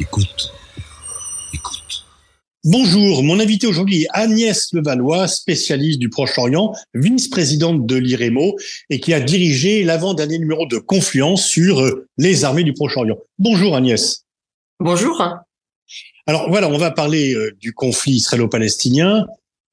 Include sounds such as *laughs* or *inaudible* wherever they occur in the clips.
Écoute. Écoute. Bonjour, mon invité aujourd'hui est Agnès Levallois, spécialiste du Proche-Orient, vice-présidente de l'IREMO et qui a dirigé l'avant-dernier numéro de Confluence sur euh, les armées du Proche-Orient. Bonjour Agnès. Bonjour. Alors voilà, on va parler euh, du conflit israélo-palestinien.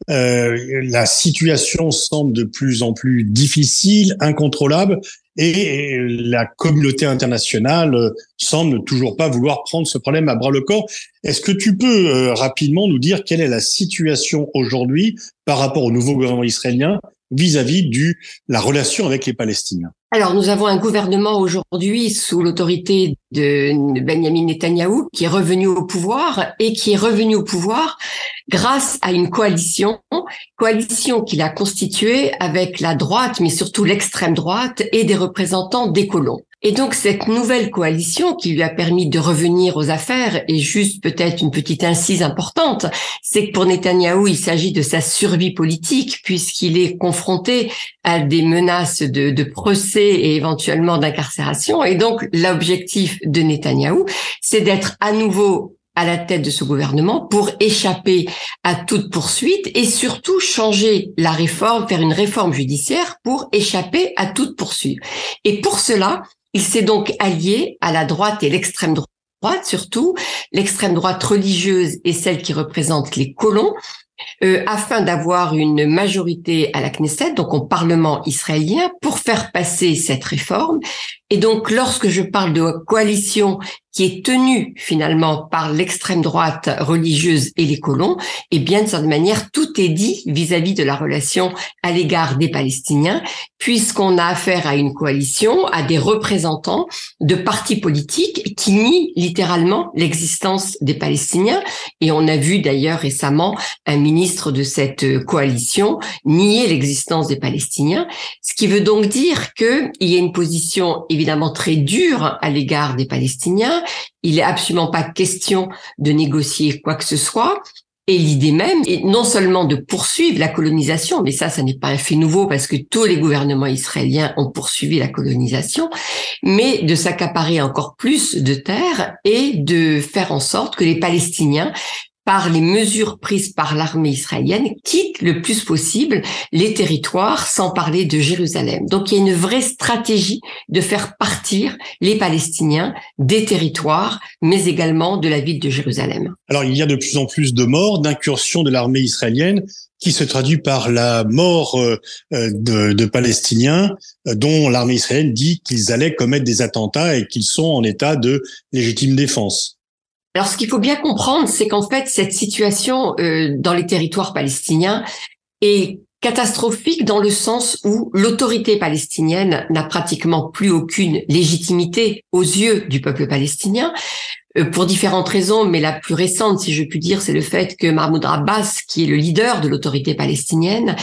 Euh, la situation semble de plus en plus difficile, incontrôlable, et la communauté internationale euh, semble toujours pas vouloir prendre ce problème à bras le corps. Est-ce que tu peux euh, rapidement nous dire quelle est la situation aujourd'hui par rapport au nouveau gouvernement israélien vis-à-vis de la relation avec les Palestiniens alors, nous avons un gouvernement aujourd'hui sous l'autorité de Benjamin Netanyahou qui est revenu au pouvoir et qui est revenu au pouvoir grâce à une coalition, coalition qu'il a constituée avec la droite, mais surtout l'extrême droite et des représentants des colons. Et donc cette nouvelle coalition qui lui a permis de revenir aux affaires, et juste peut-être une petite incise importante, c'est que pour Netanyahou, il s'agit de sa survie politique puisqu'il est confronté à des menaces de, de procès et éventuellement d'incarcération. Et donc l'objectif de Netanyahou, c'est d'être à nouveau à la tête de ce gouvernement pour échapper à toute poursuite et surtout changer la réforme, faire une réforme judiciaire pour échapper à toute poursuite. Et pour cela, il s'est donc allié à la droite et l'extrême droite, surtout l'extrême droite religieuse et celle qui représente les colons, euh, afin d'avoir une majorité à la Knesset, donc au Parlement israélien, pour faire passer cette réforme. Et donc, lorsque je parle de coalition qui est tenue finalement par l'extrême droite religieuse et les colons, eh bien, de cette manière, tout est dit vis-à-vis de la relation à l'égard des Palestiniens, puisqu'on a affaire à une coalition, à des représentants de partis politiques qui nient littéralement l'existence des Palestiniens. Et on a vu d'ailleurs récemment un ministre de cette coalition nier l'existence des Palestiniens, ce qui veut donc dire qu'il y a une position évidemment très dure à l'égard des Palestiniens, il n'est absolument pas question de négocier quoi que ce soit. Et l'idée même est non seulement de poursuivre la colonisation, mais ça, ça n'est pas un fait nouveau parce que tous les gouvernements israéliens ont poursuivi la colonisation, mais de s'accaparer encore plus de terres et de faire en sorte que les Palestiniens par les mesures prises par l'armée israélienne, quitte le plus possible les territoires, sans parler de Jérusalem. Donc il y a une vraie stratégie de faire partir les Palestiniens des territoires, mais également de la ville de Jérusalem. Alors il y a de plus en plus de morts, d'incursions de l'armée israélienne qui se traduit par la mort euh, de, de Palestiniens euh, dont l'armée israélienne dit qu'ils allaient commettre des attentats et qu'ils sont en état de légitime défense. Alors, ce qu'il faut bien comprendre, c'est qu'en fait, cette situation euh, dans les territoires palestiniens est catastrophique dans le sens où l'autorité palestinienne n'a pratiquement plus aucune légitimité aux yeux du peuple palestinien euh, pour différentes raisons, mais la plus récente, si je puis dire, c'est le fait que Mahmoud Abbas, qui est le leader de l'autorité palestinienne,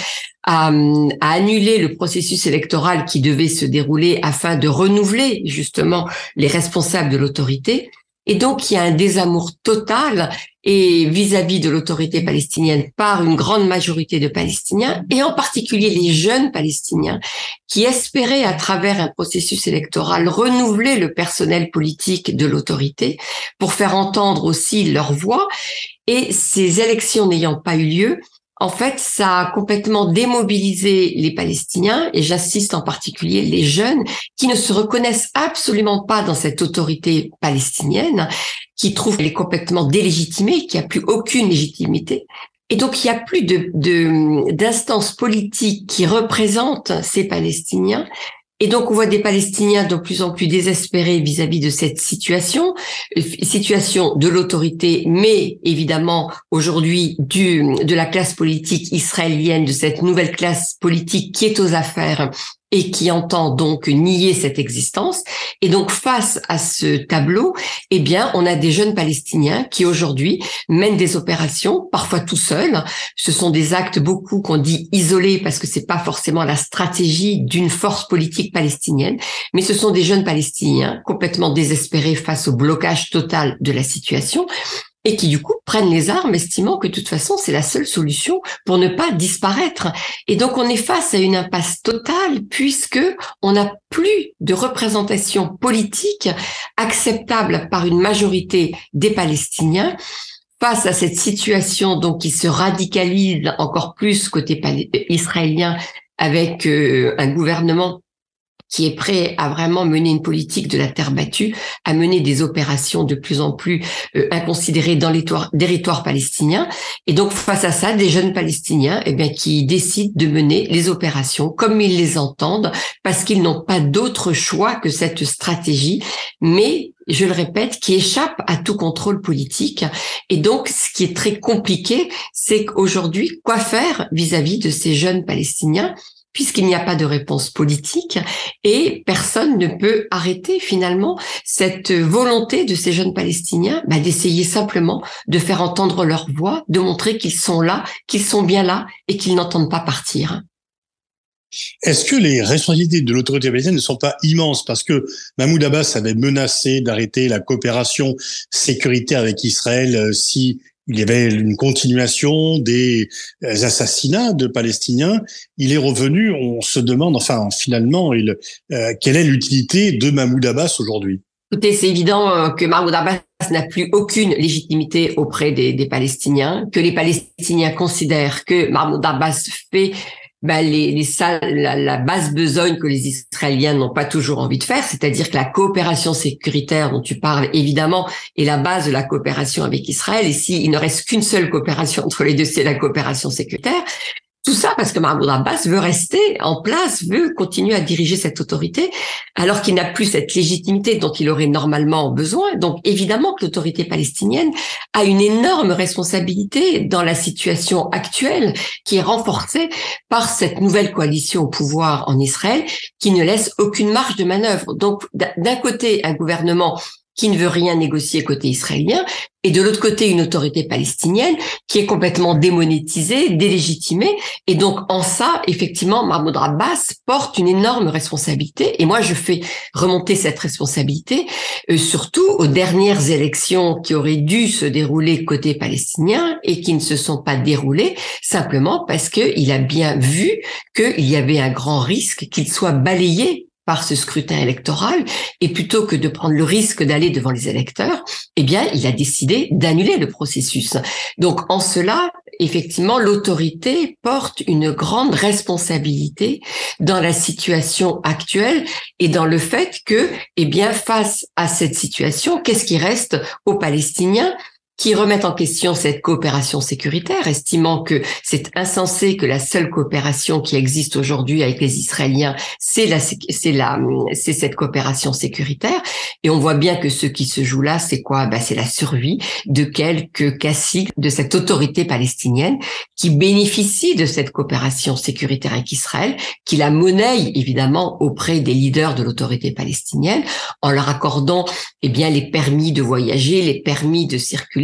a, a, annulé le processus électoral qui devait se dérouler afin de renouveler justement les responsables de l'autorité. Et donc, il y a un désamour total et vis-à-vis de l'autorité palestinienne par une grande majorité de Palestiniens, et en particulier les jeunes Palestiniens, qui espéraient à travers un processus électoral renouveler le personnel politique de l'autorité pour faire entendre aussi leur voix. Et ces élections n'ayant pas eu lieu, en fait, ça a complètement démobilisé les Palestiniens, et j'assiste en particulier les jeunes qui ne se reconnaissent absolument pas dans cette autorité palestinienne, qui trouvent qu'elle est complètement délégitimée, qu'il n'y a plus aucune légitimité. Et donc, il n'y a plus d'instances politiques qui représentent ces Palestiniens. Et donc, on voit des Palestiniens de plus en plus désespérés vis-à-vis de cette situation, situation de l'autorité, mais évidemment aujourd'hui du de la classe politique israélienne, de cette nouvelle classe politique qui est aux affaires et qui entend donc nier cette existence. Et donc face à ce tableau, eh bien, on a des jeunes Palestiniens qui aujourd'hui mènent des opérations, parfois tout seuls. Ce sont des actes beaucoup qu'on dit isolés parce que c'est pas forcément la stratégie d'une force politique palestinienne, mais ce sont des jeunes Palestiniens complètement désespérés face au blocage total de la situation et qui du coup prennent les armes, estimant que de toute façon c'est la seule solution pour ne pas disparaître. Et donc on est face à une impasse totale puisque on n'a plus de représentation politique acceptable par une majorité des Palestiniens face à cette situation donc qui se radicalise encore plus côté israélien avec euh, un gouvernement qui est prêt à vraiment mener une politique de la terre battue, à mener des opérations de plus en plus euh, inconsidérées dans les territoires palestiniens. Et donc, face à ça, des jeunes Palestiniens eh bien, qui décident de mener les opérations comme ils les entendent, parce qu'ils n'ont pas d'autre choix que cette stratégie, mais je le répète, qui échappe à tout contrôle politique. Et donc, ce qui est très compliqué, c'est qu'aujourd'hui, quoi faire vis à -vis de ces jeunes Palestiniens puisqu'il n'y a pas de réponse politique et personne ne peut arrêter finalement cette volonté de ces jeunes Palestiniens bah, d'essayer simplement de faire entendre leur voix, de montrer qu'ils sont là, qu'ils sont bien là et qu'ils n'entendent pas partir. Est-ce que les responsabilités de l'autorité palestinienne ne sont pas immenses? Parce que Mahmoud Abbas avait menacé d'arrêter la coopération sécuritaire avec Israël euh, si il y avait une continuation des euh, assassinats de Palestiniens. Il est revenu, on se demande, enfin, finalement, euh, quelle est l'utilité de Mahmoud Abbas aujourd'hui? Écoutez, c'est évident euh, que Mahmoud Abbas n'a plus aucune légitimité auprès des Palestiniens, que les Palestiniens considèrent que Mahmoud Abbas fait bah, la, la, basse besogne que les Israéliens n'ont pas toujours envie de faire, c'est-à-dire que la coopération sécuritaire dont tu parles, évidemment, est la base de la coopération avec Israël. Et s'il ne reste qu'une seule coopération entre les deux, c'est la coopération sécuritaire, tout ça parce que Mahmoud Abbas veut rester en place, veut continuer à diriger cette autorité, alors qu'il n'a plus cette légitimité dont il aurait normalement besoin. Donc évidemment que l'autorité palestinienne a une énorme responsabilité dans la situation actuelle qui est renforcée par cette nouvelle coalition au pouvoir en Israël qui ne laisse aucune marge de manœuvre. Donc d'un côté, un gouvernement qui ne veut rien négocier côté israélien, et de l'autre côté une autorité palestinienne qui est complètement démonétisée, délégitimée, et donc en ça, effectivement, Mahmoud Abbas porte une énorme responsabilité, et moi je fais remonter cette responsabilité euh, surtout aux dernières élections qui auraient dû se dérouler côté palestinien et qui ne se sont pas déroulées, simplement parce qu'il a bien vu qu'il y avait un grand risque qu'il soit balayé par ce scrutin électoral et plutôt que de prendre le risque d'aller devant les électeurs, eh bien, il a décidé d'annuler le processus. Donc, en cela, effectivement, l'autorité porte une grande responsabilité dans la situation actuelle et dans le fait que, eh bien, face à cette situation, qu'est-ce qui reste aux Palestiniens qui remettent en question cette coopération sécuritaire, estimant que c'est insensé que la seule coopération qui existe aujourd'hui avec les Israéliens, c'est la, c'est la, c'est cette coopération sécuritaire. Et on voit bien que ce qui se joue là, c'est quoi? Bah, c'est la survie de quelques caciques de cette autorité palestinienne qui bénéficie de cette coopération sécuritaire avec Israël, qui la monnaie évidemment auprès des leaders de l'autorité palestinienne en leur accordant eh bien les permis de voyager, les permis de circuler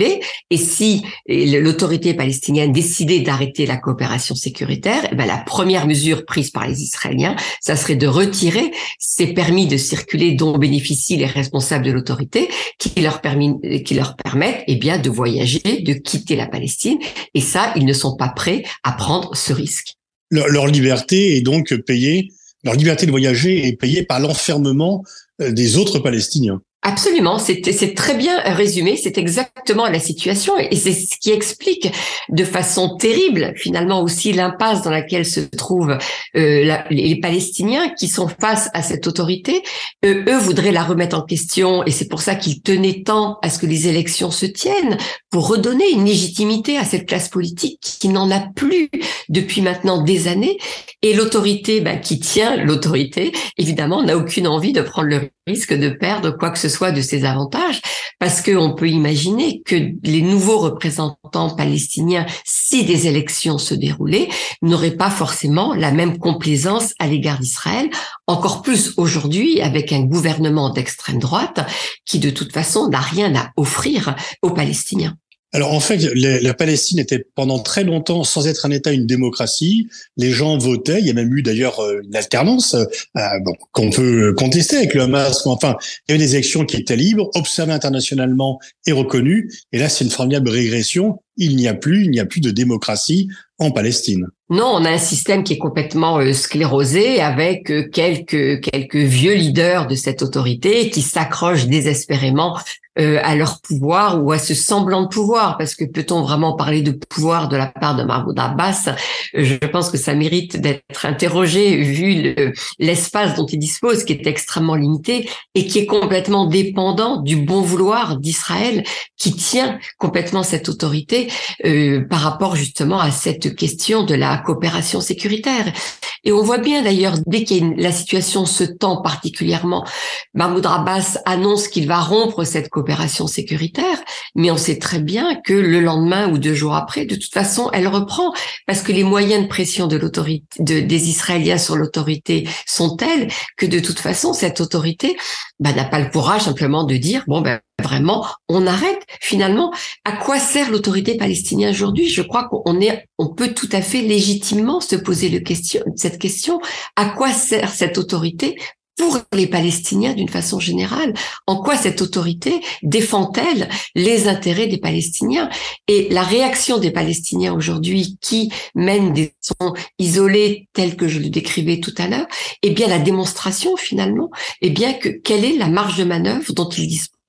et si l'autorité palestinienne décidait d'arrêter la coopération sécuritaire, eh ben la première mesure prise par les Israéliens, ça serait de retirer ces permis de circuler dont bénéficient les responsables de l'autorité, qui leur permettent, eh de voyager, de quitter la Palestine. Et ça, ils ne sont pas prêts à prendre ce risque. leur liberté est donc payée, leur liberté de voyager est payée par l'enfermement euh, des autres Palestiniens. Absolument, c'est très bien résumé, c'est exactement la situation et c'est ce qui explique de façon terrible finalement aussi l'impasse dans laquelle se trouvent euh, les Palestiniens qui sont face à cette autorité. Euh, eux voudraient la remettre en question et c'est pour ça qu'ils tenaient tant à ce que les élections se tiennent pour redonner une légitimité à cette classe politique qui n'en a plus depuis maintenant des années et l'autorité ben, qui tient l'autorité évidemment n'a aucune envie de prendre le risque de perdre quoi que ce soit de ses avantages, parce qu'on peut imaginer que les nouveaux représentants palestiniens, si des élections se déroulaient, n'auraient pas forcément la même complaisance à l'égard d'Israël, encore plus aujourd'hui avec un gouvernement d'extrême droite qui de toute façon n'a rien à offrir aux Palestiniens. Alors en fait, la Palestine était pendant très longtemps, sans être un État, une démocratie. Les gens votaient. Il y a même eu d'ailleurs euh, une alternance euh, bon, qu'on peut contester avec le Hamas. Enfin, il y avait des élections qui étaient libres, observées internationalement et reconnues. Et là, c'est une formidable régression. Il n'y a plus, il n'y a plus de démocratie en Palestine. Non, on a un système qui est complètement euh, sclérosé avec quelques quelques vieux leaders de cette autorité qui s'accrochent désespérément euh, à leur pouvoir ou à ce semblant de pouvoir, parce que peut-on vraiment parler de pouvoir de la part de Mahmoud Abbas? Je pense que ça mérite d'être interrogé vu l'espace dont il dispose, qui est extrêmement limité et qui est complètement dépendant du bon vouloir d'Israël, qui tient complètement cette autorité euh, par rapport justement à cette question de la coopération sécuritaire. Et on voit bien d'ailleurs, dès que la situation se tend particulièrement, Mahmoud Abbas annonce qu'il va rompre cette coopération sécuritaire, mais on sait très bien que le lendemain ou deux jours après, de toute façon, elle reprend, parce que les moyens de pression de l'autorité, des Israéliens sur l'autorité sont tels que de toute façon, cette autorité bah, n'a pas le courage simplement de dire, bon, ben, vraiment, on arrête. Finalement, à quoi sert l'autorité palestinienne aujourd'hui Je crois qu'on est, on peut tout à fait légitimement se poser cette question. À quoi sert cette autorité pour les Palestiniens d'une façon générale? En quoi cette autorité défend-elle les intérêts des Palestiniens? Et la réaction des Palestiniens aujourd'hui qui mènent des sons isolés tels que je le décrivais tout à l'heure, eh bien la démonstration finalement, eh bien que quelle est la marge de manœuvre dont ils disposent?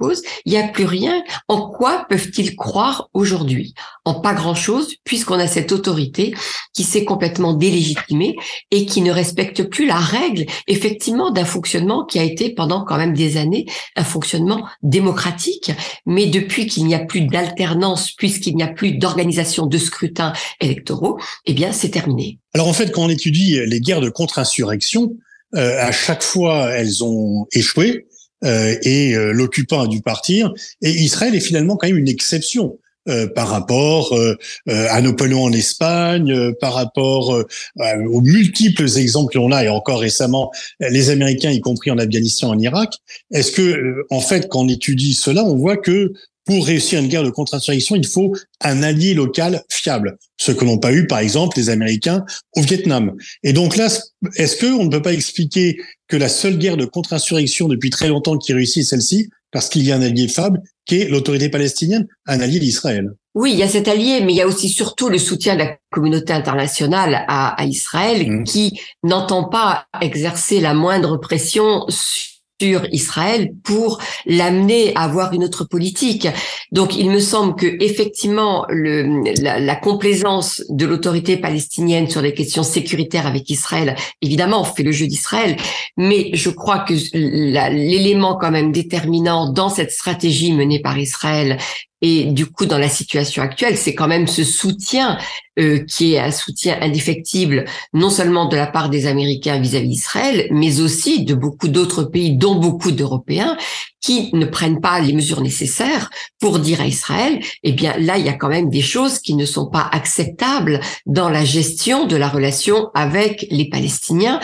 Il n'y a plus rien. En quoi peuvent-ils croire aujourd'hui? En pas grand-chose, puisqu'on a cette autorité qui s'est complètement délégitimée et qui ne respecte plus la règle, effectivement, d'un fonctionnement qui a été pendant quand même des années un fonctionnement démocratique. Mais depuis qu'il n'y a plus d'alternance, puisqu'il n'y a plus d'organisation de scrutins électoraux, eh bien, c'est terminé. Alors en fait, quand on étudie les guerres de contre-insurrection, euh, à chaque fois, elles ont échoué. Euh, et euh, l'occupant a dû partir. Et Israël est finalement quand même une exception. Euh, par rapport à Napoléon en Espagne, par rapport aux multiples exemples qu'on a, et encore récemment, les Américains, y compris en Afghanistan, en Irak. Est-ce que, en fait, quand on étudie cela, on voit que pour réussir une guerre de contre-insurrection, il faut un allié local fiable, ce que n'ont pas eu, par exemple, les Américains au Vietnam. Et donc là, est-ce qu'on ne peut pas expliquer que la seule guerre de contre-insurrection depuis très longtemps qui réussit est celle-ci, parce qu'il y a un allié fiable, qui est l'autorité palestinienne, un allié d'Israël? Oui, il y a cet allié, mais il y a aussi surtout le soutien de la communauté internationale à, Israël mmh. qui n'entend pas exercer la moindre pression sur Israël pour l'amener à avoir une autre politique. Donc, il me semble que effectivement, le, la, complaisance de l'autorité palestinienne sur les questions sécuritaires avec Israël, évidemment, fait le jeu d'Israël, mais je crois que l'élément quand même déterminant dans cette stratégie menée par Israël et du coup, dans la situation actuelle, c'est quand même ce soutien euh, qui est un soutien indéfectible, non seulement de la part des Américains vis-à-vis d'Israël, mais aussi de beaucoup d'autres pays, dont beaucoup d'Européens, qui ne prennent pas les mesures nécessaires pour dire à Israël, eh bien là, il y a quand même des choses qui ne sont pas acceptables dans la gestion de la relation avec les Palestiniens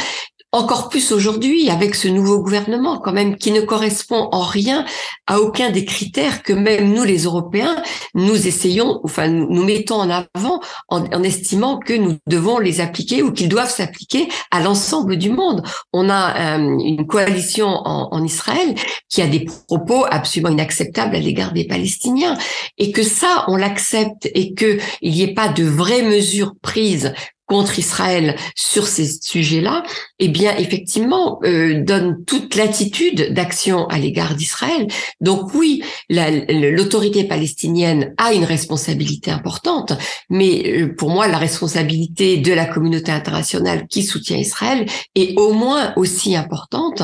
encore plus aujourd'hui avec ce nouveau gouvernement quand même qui ne correspond en rien à aucun des critères que même nous les Européens nous essayons, enfin nous mettons en avant en, estimant que nous devons les appliquer ou qu'ils doivent s'appliquer à l'ensemble du monde. On a euh, une coalition en, en Israël qui a des propos absolument inacceptables à l'égard des Palestiniens et que ça on l'accepte et que il n'y ait pas de vraies mesures prises contre Israël sur ces sujets-là, eh bien effectivement euh, donne toute l'attitude d'action à l'égard d'Israël. Donc oui, l'autorité palestinienne a une responsabilité importante, mais euh, pour moi la responsabilité de la communauté internationale qui soutient Israël est au moins aussi importante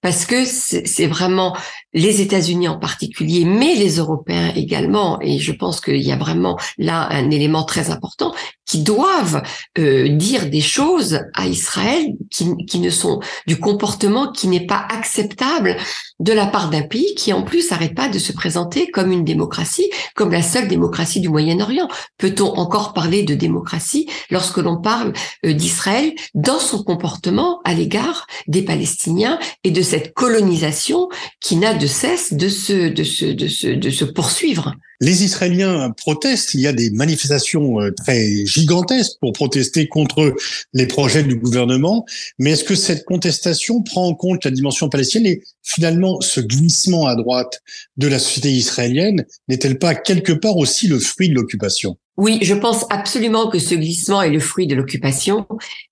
parce que c'est vraiment les États-Unis en particulier, mais les Européens également, et je pense qu'il y a vraiment là un élément très important, qui doivent euh, dire des choses à Israël qui, qui ne sont du comportement qui n'est pas acceptable de la part d'un pays qui en plus n'arrête pas de se présenter comme une démocratie, comme la seule démocratie du Moyen-Orient. Peut-on encore parler de démocratie lorsque l'on parle euh, d'Israël dans son comportement à l'égard des Palestiniens et de cette colonisation qui n'a de cesse de se, de se, de se, de se poursuivre? Les Israéliens protestent. Il y a des manifestations euh, très gigantesques pour protester contre les projets du gouvernement. Mais est-ce que cette contestation prend en compte la dimension palestinienne finalement ce glissement à droite de la société israélienne n'est-elle pas quelque part aussi le fruit de l'occupation? Oui, je pense absolument que ce glissement est le fruit de l'occupation.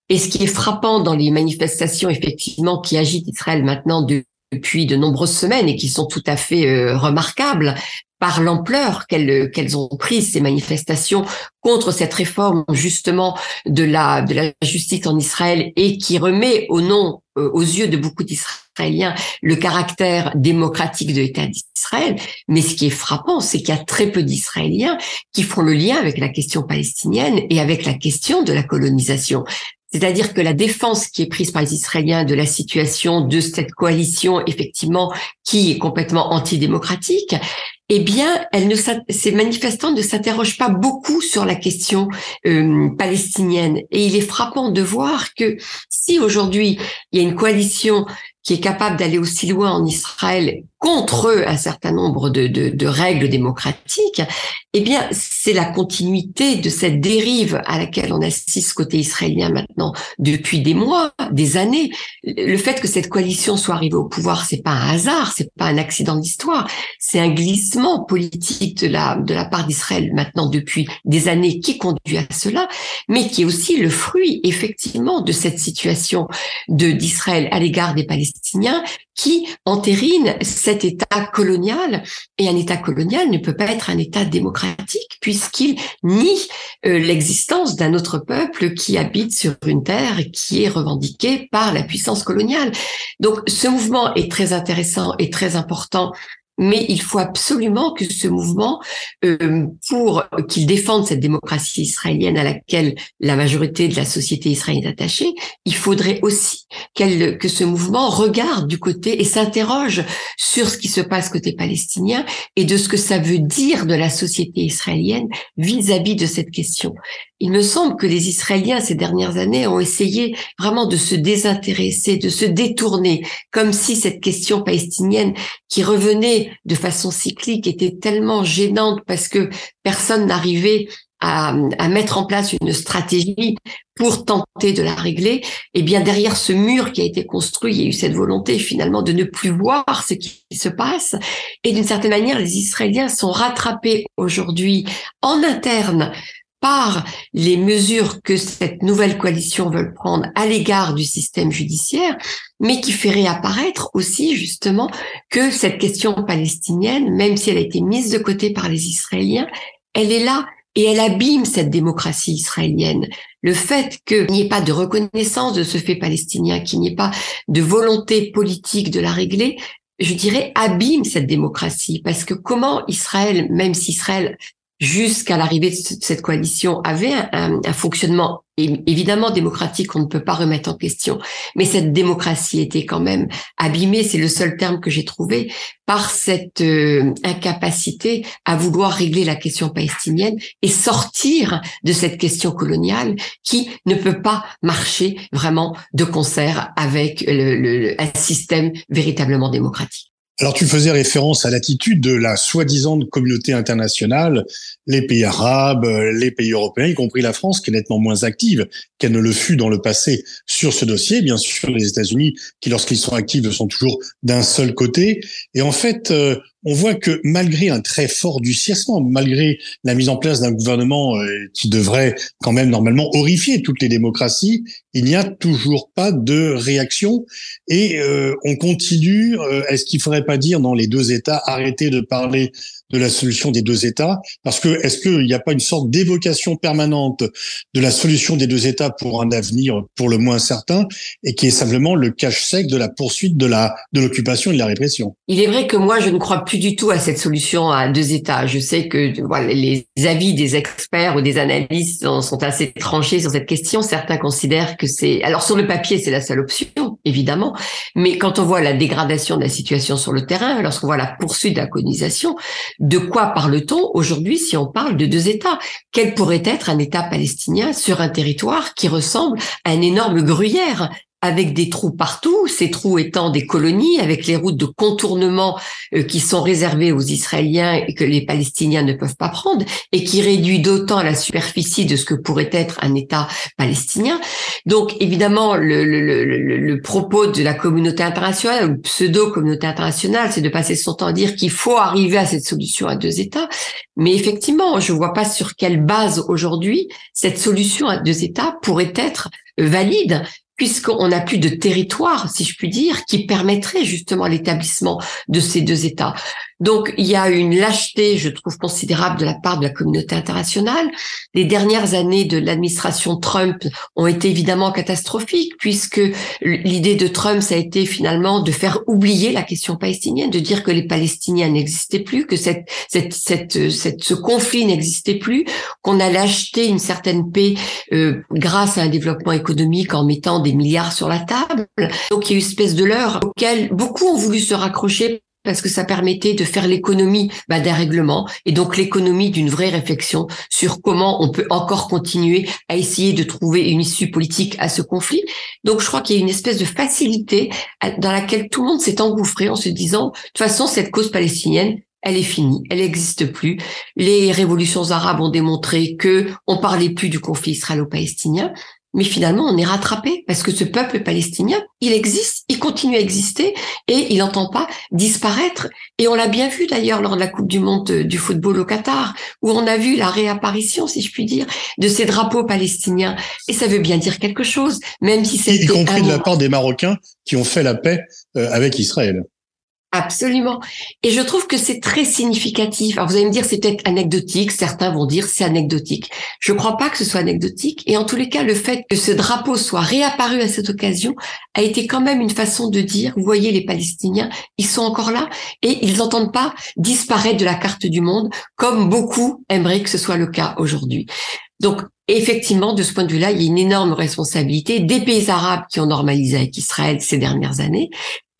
Et ce qui est frappant dans les manifestations, effectivement, qui agitent Israël maintenant depuis de nombreuses semaines et qui sont tout à fait euh, remarquables par l'ampleur qu'elles ont prise ces manifestations contre cette réforme justement de la justice en Israël et qui remet euh, aux yeux de beaucoup d'Israéliens le caractère démocratique de l'État d'Israël. Mais ce qui est frappant, c'est qu'il y a très peu d'Israéliens qui font le lien avec la question palestinienne et avec la question de la colonisation. C'est-à-dire que la défense qui est prise par les Israéliens de la situation de cette coalition, effectivement, qui est complètement antidémocratique, eh bien, ces manifestants ne s'interrogent pas beaucoup sur la question euh, palestinienne. Et il est frappant de voir que si aujourd'hui il y a une coalition qui est capable d'aller aussi loin en Israël contre un certain nombre de, règles démocratiques, eh bien, c'est la continuité de cette dérive à laquelle on assiste côté israélien maintenant depuis des mois, des années. Le fait que cette coalition soit arrivée au pouvoir, c'est pas un hasard, c'est pas un accident d'histoire, c'est un glissement politique de la part d'Israël maintenant depuis des années qui conduit à cela, mais qui est aussi le fruit effectivement de cette situation d'Israël à l'égard des Palestiniens qui entérine cet État colonial. Et un État colonial ne peut pas être un État démocratique puisqu'il nie euh, l'existence d'un autre peuple qui habite sur une terre qui est revendiquée par la puissance coloniale. Donc ce mouvement est très intéressant et très important mais il faut absolument que ce mouvement, euh, pour qu'il défende cette démocratie israélienne à laquelle la majorité de la société israélienne est attachée, il faudrait aussi qu'elle, que ce mouvement regarde du côté et s'interroge sur ce qui se passe côté palestinien et de ce que ça veut dire de la société israélienne vis-à-vis -vis de cette question. Il me semble que les Israéliens ces dernières années ont essayé vraiment de se désintéresser, de se détourner, comme si cette question palestinienne qui revenait de façon cyclique était tellement gênante parce que personne n'arrivait à, mettre en place une stratégie pour tenter de la régler, eh bien derrière ce mur qui a été construit, il y a eu cette volonté finalement de ne plus voir ce qui se passe. Et d'une certaine manière, les Israéliens sont rattrapés aujourd'hui en interne par les mesures que cette nouvelle coalition veut prendre à l'égard du système judiciaire, mais qui fait réapparaître aussi justement que cette question palestinienne, même si elle a été mise de côté par les Israéliens, elle est là et elle abîme cette démocratie israélienne. Le fait qu'il n'y ait pas de reconnaissance de ce fait palestinien, qu'il n'y ait pas de volonté politique de la régler, je dirais, abîme cette démocratie. Parce que comment Israël, même si Israël jusqu'à l'arrivée de cette coalition, avait un, fonctionnement évidemment démocratique, on ne peut pas remettre en question, mais cette démocratie était quand même abîmée, c'est le seul terme que j'ai trouvé, par cette euh, incapacité à vouloir régler la question palestinienne et sortir de cette question coloniale qui ne peut pas marcher vraiment de concert avec un système véritablement démocratique. Alors tu faisais référence à l'attitude de la soi-disant communauté internationale, les pays arabes, les pays européens, y compris la France, qui est nettement moins active qu'elle ne le fut dans le passé sur ce dossier. Bien sûr, les États-Unis, qui lorsqu'ils sont actifs, sont toujours d'un seul côté. Et en fait, euh, on voit que malgré un très fort malgré la mise en place d'un gouvernement euh, qui devrait quand même normalement horrifier toutes les démocraties, il n'y a toujours pas de réaction et euh, on continue. Euh, est-ce qu'il faudrait pas dire dans les deux États arrêter de parler de la solution des deux États Parce que est-ce qu'il n'y a pas une sorte d'évocation permanente de la solution des deux États pour un avenir pour le moins certain et qui est simplement le cache sec de la poursuite de la de l'occupation et de la répression? Il est vrai que moi je ne crois plus du tout à cette solution à deux États. Je sais que voilà, les avis des experts ou des analystes sont assez tranchés sur cette question. Certains considèrent que c'est alors sur le papier c'est la seule option évidemment, mais quand on voit la dégradation de la situation sur le terrain, lorsqu'on voit la poursuite de la colonisation, de quoi parle-t-on aujourd'hui si on parle de deux États? Quel pourrait être un État palestinien sur un territoire qui ressemble à un énorme gruyère? Avec des trous partout, ces trous étant des colonies, avec les routes de contournement euh, qui sont réservées aux Israéliens et que les Palestiniens ne peuvent pas prendre, et qui réduit d'autant la superficie de ce que pourrait être un État palestinien. Donc évidemment, le, le, le, le propos de la communauté internationale, ou pseudo-communauté internationale, c'est de passer son temps à dire qu'il faut arriver à cette solution à deux États. Mais effectivement, je vois pas sur quelle base aujourd'hui cette solution à deux États pourrait être valide puisqu'on n'a plus de territoire, si je puis dire, qui permettrait justement l'établissement de ces deux États. Donc, il y a une lâcheté, je trouve, considérable de la part de la communauté internationale. Les dernières années de l'administration Trump ont été évidemment catastrophiques, puisque l'idée de Trump, ça a été finalement de faire oublier la question palestinienne, de dire que les Palestiniens n'existaient plus, que cette, cette, cette, ce conflit n'existait plus, qu'on allait acheter une certaine paix euh, grâce à un développement économique en mettant des milliards sur la table. Donc, il y a eu une espèce de leurre auquel beaucoup ont voulu se raccrocher parce que ça permettait de faire l'économie bah, d'un règlement et donc l'économie d'une vraie réflexion sur comment on peut encore continuer à essayer de trouver une issue politique à ce conflit. Donc je crois qu'il y a une espèce de facilité dans laquelle tout le monde s'est engouffré en se disant de toute façon cette cause palestinienne elle est finie, elle n'existe plus. Les révolutions arabes ont démontré que on parlait plus du conflit israélo-palestinien. Mais finalement, on est rattrapé parce que ce peuple palestinien, il existe, il continue à exister et il n'entend pas disparaître. Et on l'a bien vu d'ailleurs lors de la Coupe du Monde du football au Qatar, où on a vu la réapparition, si je puis dire, de ces drapeaux palestiniens. Et ça veut bien dire quelque chose, même si c'est... Y compris de la part des Marocains qui ont fait la paix euh, avec Israël. Absolument. Et je trouve que c'est très significatif. Alors vous allez me dire c'est peut-être anecdotique, certains vont dire c'est anecdotique. Je ne crois pas que ce soit anecdotique. Et en tous les cas, le fait que ce drapeau soit réapparu à cette occasion a été quand même une façon de dire, vous voyez les Palestiniens, ils sont encore là et ils n'entendent pas disparaître de la carte du monde comme beaucoup aimeraient que ce soit le cas aujourd'hui. Donc, effectivement, de ce point de vue-là, il y a une énorme responsabilité des pays arabes qui ont normalisé avec Israël ces dernières années,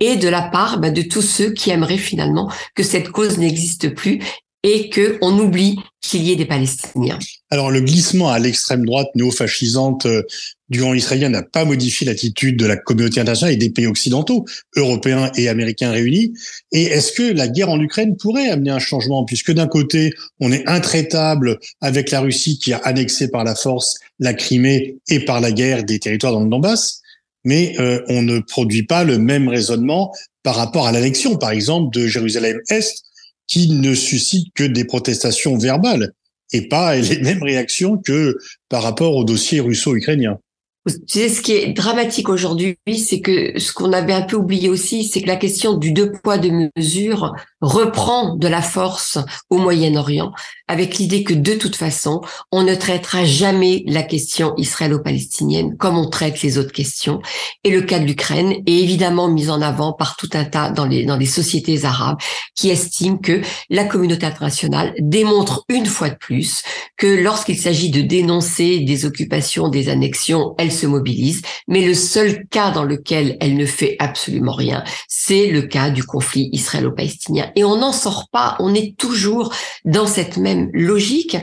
et de la part bah, de tous ceux qui aimeraient finalement que cette cause n'existe plus et que on oublie qu'il y ait des Palestiniens. Alors le glissement à l'extrême droite néo-fascisante euh, du grand israélien n'a pas modifié l'attitude de la communauté internationale et des pays occidentaux, européens et américains réunis. Et est-ce que la guerre en Ukraine pourrait amener un changement? Puisque d'un côté on est intraitable avec la Russie qui a annexé par la force la Crimée et par la guerre des territoires dans le Donbass mais euh, on ne produit pas le même raisonnement par rapport à l'annexion, par exemple, de Jérusalem-Est, qui ne suscite que des protestations verbales et pas *laughs* les mêmes réactions que par rapport au dossier russo-ukrainien. Tu sais, ce qui est dramatique aujourd'hui, c'est que ce qu'on avait un peu oublié aussi, c'est que la question du deux poids, deux mesures reprend de la force au Moyen-Orient, avec l'idée que de toute façon, on ne traitera jamais la question israélo-palestinienne comme on traite les autres questions. Et le cas de l'Ukraine est évidemment mis en avant par tout un tas dans les, dans les sociétés arabes qui estiment que la communauté internationale démontre une fois de plus que lorsqu'il s'agit de dénoncer des occupations, des annexions, elle se mobilise, mais le seul cas dans lequel elle ne fait absolument rien, c'est le cas du conflit israélo-palestinien. Et on n'en sort pas, on est toujours dans cette même logique.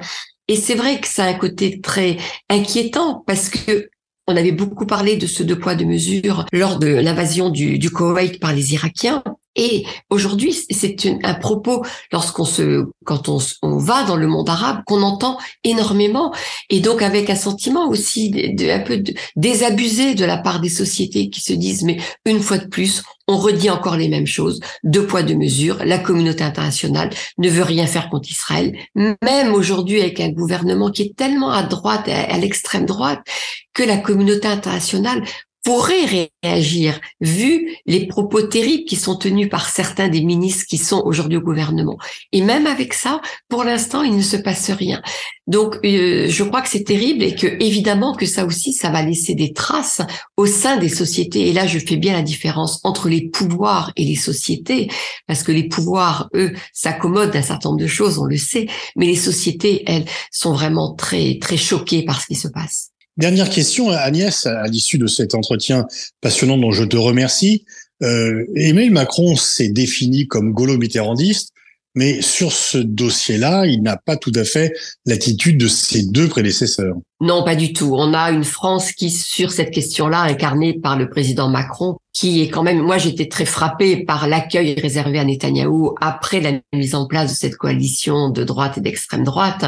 Et c'est vrai que ça a un côté très inquiétant parce que on avait beaucoup parlé de ce deux poids deux mesures lors de l'invasion du, du Koweït par les Irakiens. Et aujourd'hui, c'est un propos lorsqu'on se, quand on, va dans le monde arabe, qu'on entend énormément, et donc avec un sentiment aussi de, un peu désabusé de la part des sociétés qui se disent mais une fois de plus, on redit encore les mêmes choses, deux poids deux mesures. La communauté internationale ne veut rien faire contre Israël, même aujourd'hui avec un gouvernement qui est tellement à droite, à l'extrême droite, que la communauté internationale pourrait réagir vu les propos terribles qui sont tenus par certains des ministres qui sont aujourd'hui au gouvernement. Et même avec ça, pour l'instant, il ne se passe rien. Donc, euh, je crois que c'est terrible et que évidemment que ça aussi, ça va laisser des traces au sein des sociétés. Et là, je fais bien la différence entre les pouvoirs et les sociétés, parce que les pouvoirs, eux, s'accommodent d'un certain nombre de choses, on le sait, mais les sociétés, elles, sont vraiment très très choquées par ce qui se passe. Dernière question, Agnès, à l'issue de cet entretien passionnant dont je te remercie. Euh, Emmanuel Macron s'est défini comme gaulo-mitterrandiste. mais sur ce dossier-là, il n'a pas tout à fait l'attitude de ses deux prédécesseurs. Non, pas du tout. On a une France qui, sur cette question-là, incarnée par le président Macron, qui est quand même, moi j'étais très frappée par l'accueil réservé à Netanyahou après la mise en place de cette coalition de droite et d'extrême droite,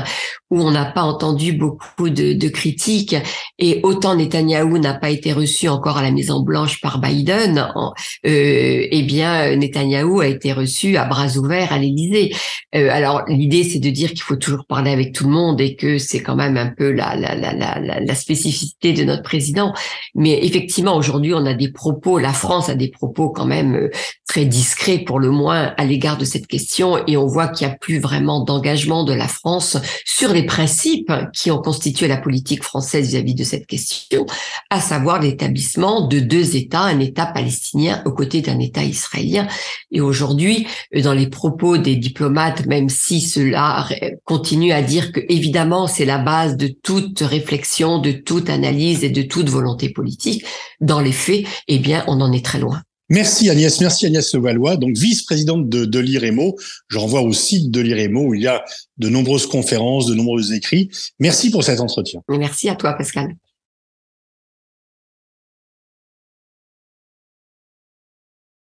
où on n'a pas entendu beaucoup de, de, critiques. Et autant Netanyahou n'a pas été reçu encore à la Maison Blanche par Biden, euh, eh bien Netanyahou a été reçu à bras ouverts à l'Élysée. Euh, alors l'idée c'est de dire qu'il faut toujours parler avec tout le monde et que c'est quand même un peu la, la, la, la, la spécificité de notre président. Mais effectivement aujourd'hui on a des propos la France a des propos quand même euh, très discrets pour le moins à l'égard de cette question et on voit qu'il n'y a plus vraiment d'engagement de la France sur les principes qui ont constitué la politique française vis-à-vis de cette question, à savoir l'établissement de deux États, un État palestinien aux côtés d'un État israélien. Et aujourd'hui, dans les propos des diplomates, même si cela continue à dire que évidemment c'est la base de toute réflexion, de toute analyse et de toute volonté politique, dans les faits, eh bien on en est très loin. Merci Agnès, merci Agnès Valois, donc vice-présidente de, de l'IREMO. Je renvoie au site de l'IREMO où il y a de nombreuses conférences, de nombreux écrits. Merci pour cet entretien. Merci à toi Pascal.